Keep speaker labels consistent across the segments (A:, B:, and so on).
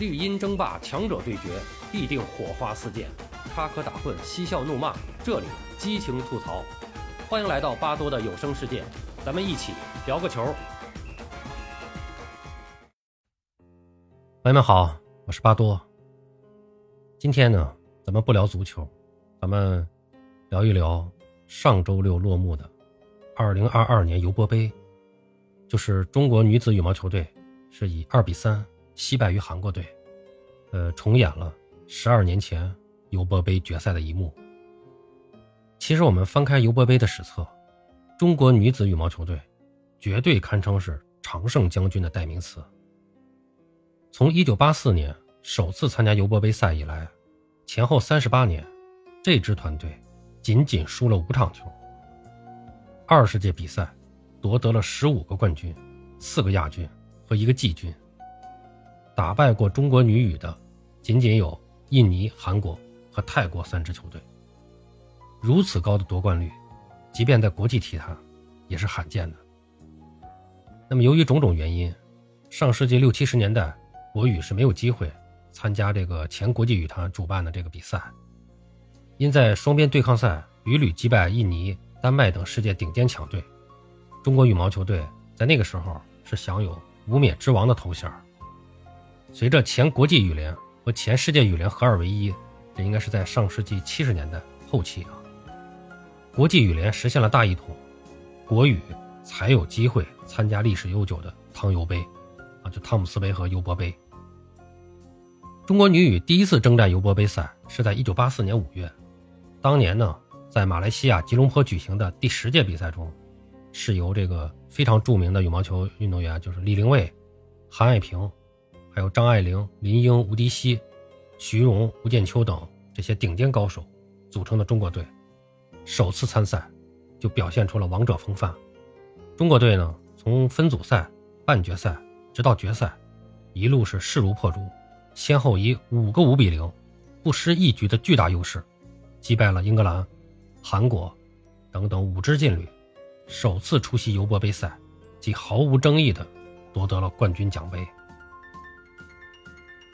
A: 绿茵争霸，强者对决，必定火花四溅；插科打诨，嬉笑怒骂，这里激情吐槽。欢迎来到巴多的有声世界，咱们一起聊个球。朋友们好，我是巴多。今天呢，咱们不聊足球，咱们聊一聊上周六落幕的二零二二年尤伯杯，就是中国女子羽毛球队是以二比三。惜败于韩国队，呃，重演了十二年前尤伯杯决赛的一幕。其实我们翻开尤伯杯的史册，中国女子羽毛球队绝对堪称是常胜将军的代名词。从1984年首次参加尤伯杯赛以来，前后三十八年，这支团队仅仅输了五场球，二十届比赛夺得了十五个冠军、四个亚军和一个季军。打败过中国女羽的，仅仅有印尼、韩国和泰国三支球队。如此高的夺冠率，即便在国际体坛，也是罕见的。那么，由于种种原因，上世纪六七十年代，国羽是没有机会参加这个前国际羽坛主办的这个比赛。因在双边对抗赛屡屡击败印尼、丹麦等世界顶尖强队，中国羽毛球队在那个时候是享有“无冕之王”的头衔。随着前国际羽联和前世界羽联合二为一，这应该是在上世纪七十年代后期啊。国际羽联实现了大一统，国羽才有机会参加历史悠久的汤尤杯，啊，就汤姆斯杯和尤伯杯。中国女羽第一次征战尤伯杯赛是在一九八四年五月，当年呢，在马来西亚吉隆坡举行的第十届比赛中，是由这个非常著名的羽毛球运动员，就是李玲蔚、韩爱萍。还有张爱玲、林英、吴迪熹、徐荣、吴建秋等这些顶尖高手组成的中国队，首次参赛就表现出了王者风范。中国队呢，从分组赛、半决赛直到决赛，一路是势如破竹，先后以五个五比零，不失一局的巨大优势，击败了英格兰、韩国等等五支劲旅，首次出席尤伯杯赛，即毫无争议的夺得了冠军奖杯。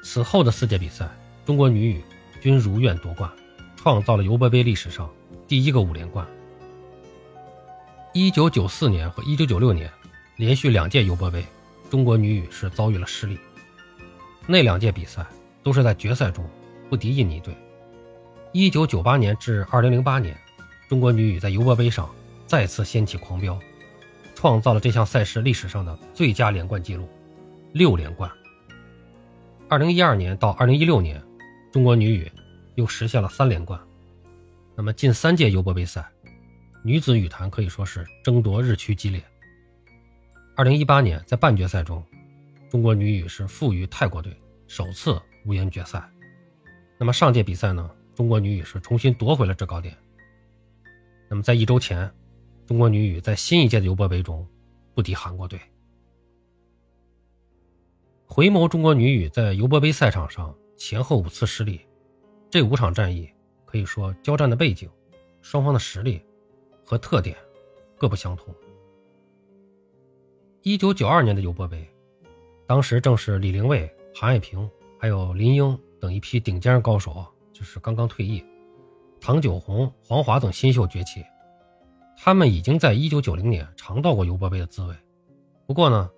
A: 此后的四届比赛，中国女羽均如愿夺冠，创造了尤伯杯历史上第一个五连冠。一九九四年和一九九六年连续两届尤伯杯，中国女羽是遭遇了失利。那两届比赛都是在决赛中不敌印尼队。一九九八年至二零零八年，中国女羽在尤伯杯上再次掀起狂飙，创造了这项赛事历史上的最佳连冠纪录，六连冠。二零一二年到二零一六年，中国女羽又实现了三连冠。那么近三届尤伯杯赛，女子羽坛可以说是争夺日趋激烈。二零一八年在半决赛中，中国女羽是负于泰国队，首次无缘决赛。那么上届比赛呢，中国女羽是重新夺回了制高点。那么在一周前，中国女羽在新一届的尤伯杯中不敌韩国队。回眸中国女羽在尤伯杯赛场上前后五次失利，这五场战役可以说交战的背景、双方的实力和特点各不相同。一九九二年的尤伯杯，当时正是李玲蔚、韩爱萍还有林英等一批顶尖高手，就是刚刚退役，唐九红、黄华等新秀崛起，他们已经在一九九零年尝到过尤伯杯的滋味。不过呢。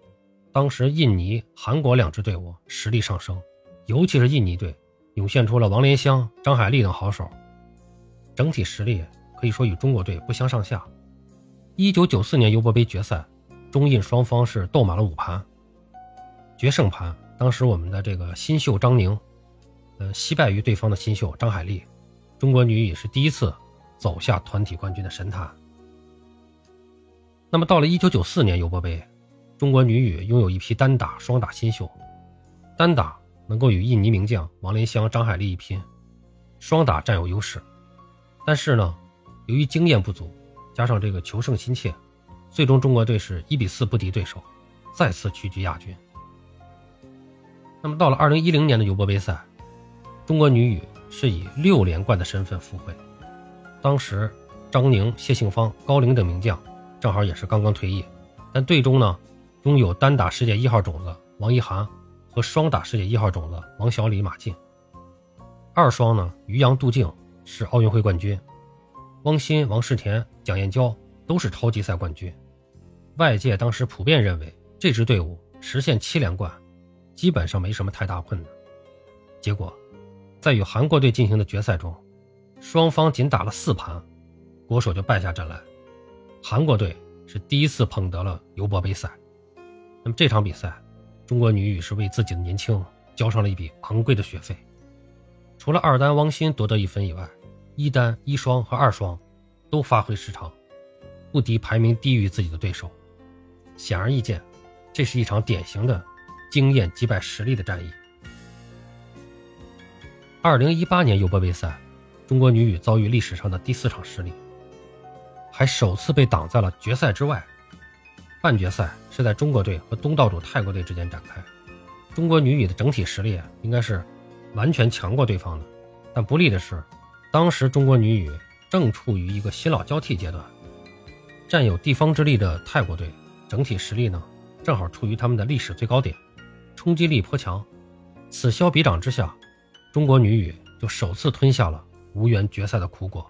A: 当时，印尼、韩国两支队伍实力上升，尤其是印尼队涌现出了王莲香、张海丽等好手，整体实力可以说与中国队不相上下。一九九四年尤伯杯决赛，中印双方是斗满了五盘，决胜盘，当时我们的这个新秀张宁，呃，惜败于对方的新秀张海丽，中国女羽是第一次走下团体冠军的神坛。那么到了一九九四年尤伯杯。中国女羽拥有一批单打、双打新秀，单打能够与印尼名将王莲香、张海丽一拼，双打占有优势。但是呢，由于经验不足，加上这个求胜心切，最终中国队是一比四不敌对手，再次屈居亚军。那么到了二零一零年的尤伯杯赛，中国女羽是以六连冠的身份赴会。当时张宁、谢杏芳、高龄等名将正好也是刚刚退役，但队中呢。拥有单打世界一号种子王一涵和双打世界一号种子王小李、马竞。二双呢，于洋、杜静是奥运会冠军，汪鑫、王世田、蒋燕娇都是超级赛冠军。外界当时普遍认为这支队伍实现七连冠，基本上没什么太大困难。结果，在与韩国队进行的决赛中，双方仅打了四盘，国手就败下阵来。韩国队是第一次捧得了尤伯杯赛。那么这场比赛，中国女羽是为自己的年轻交上了一笔昂贵的学费。除了二单汪鑫夺得一分以外，一单、一双和二双都发挥失常，不敌排名低于自己的对手。显而易见，这是一场典型的经验击败实力的战役。二零一八年尤伯杯赛，中国女羽遭遇历史上的第四场失利，还首次被挡在了决赛之外。半决赛是在中国队和东道主泰国队之间展开，中国女羽的整体实力应该是完全强过对方的，但不利的是，当时中国女羽正处于一个新老交替阶段，占有地方之力的泰国队整体实力呢，正好处于他们的历史最高点，冲击力颇强。此消彼长之下，中国女羽就首次吞下了无缘决赛的苦果。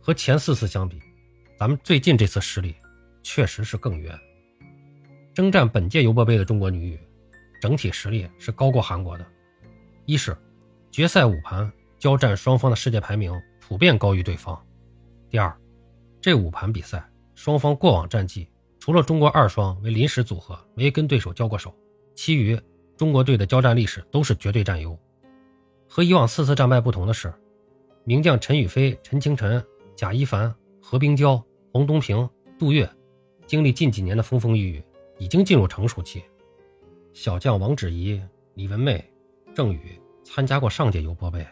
A: 和前四次相比，咱们最近这次失利。确实是更冤。征战本届尤伯杯的中国女羽，整体实力是高过韩国的。一是决赛五盘交战双方的世界排名普遍高于对方；第二，这五盘比赛双方过往战绩，除了中国二双为临时组合没跟对手交过手，其余中国队的交战历史都是绝对占优。和以往四次战败不同的是，名将陈雨菲、陈清晨、贾一凡、何冰娇、黄东萍、杜月。经历近几年的风风雨雨，已经进入成熟期。小将王芷怡、李文媚、郑宇参加过上届尤伯杯，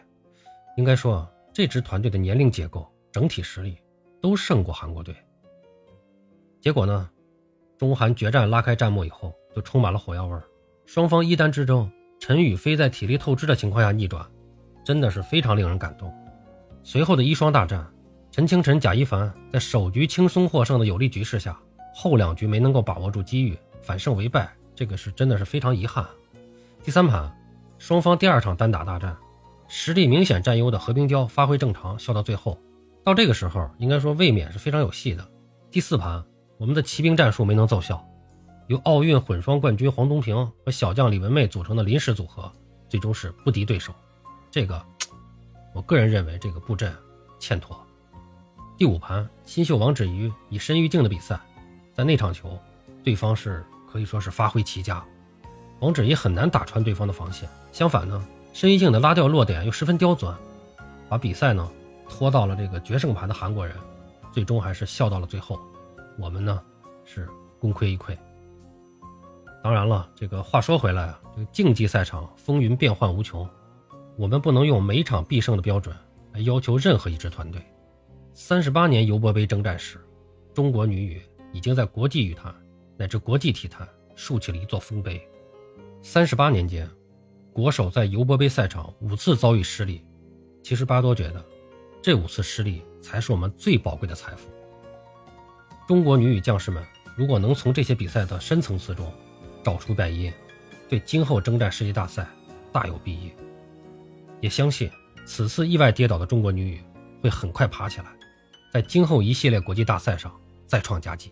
A: 应该说这支团队的年龄结构、整体实力都胜过韩国队。结果呢，中韩决战拉开战幕以后，就充满了火药味儿。双方一单之争，陈雨菲在体力透支的情况下逆转，真的是非常令人感动。随后的一双大战，陈清晨、贾一凡在首局轻松获胜的有利局势下。后两局没能够把握住机遇，反胜为败，这个是真的是非常遗憾。第三盘，双方第二场单打大战，实力明显占优的何冰娇发挥正常，笑到最后。到这个时候，应该说卫冕是非常有戏的。第四盘，我们的骑兵战术没能奏效，由奥运混双冠军黄东萍和小将李文媚组成的临时组合，最终是不敌对手。这个，我个人认为这个布阵欠妥。第五盘，新秀王芷瑜以申玉静的比赛。在那场球，对方是可以说是发挥奇佳，王芷怡很难打穿对方的防线。相反呢，申一静的拉吊落点又十分刁钻，把比赛呢拖到了这个决胜盘的韩国人，最终还是笑到了最后。我们呢是功亏一篑。当然了，这个话说回来啊，这个竞技赛场风云变幻无穷，我们不能用每场必胜的标准来要求任何一支团队。三十八年尤伯杯征战史，中国女羽。已经在国际羽坛乃至国际体坛竖起了一座丰碑。三十八年间，国手在尤伯杯赛场五次遭遇失利。其实巴多觉得，这五次失利才是我们最宝贵的财富。中国女羽将士们如果能从这些比赛的深层次中找出败因，对今后征战世界大赛大有裨益。也相信此次意外跌倒的中国女羽会很快爬起来，在今后一系列国际大赛上再创佳绩。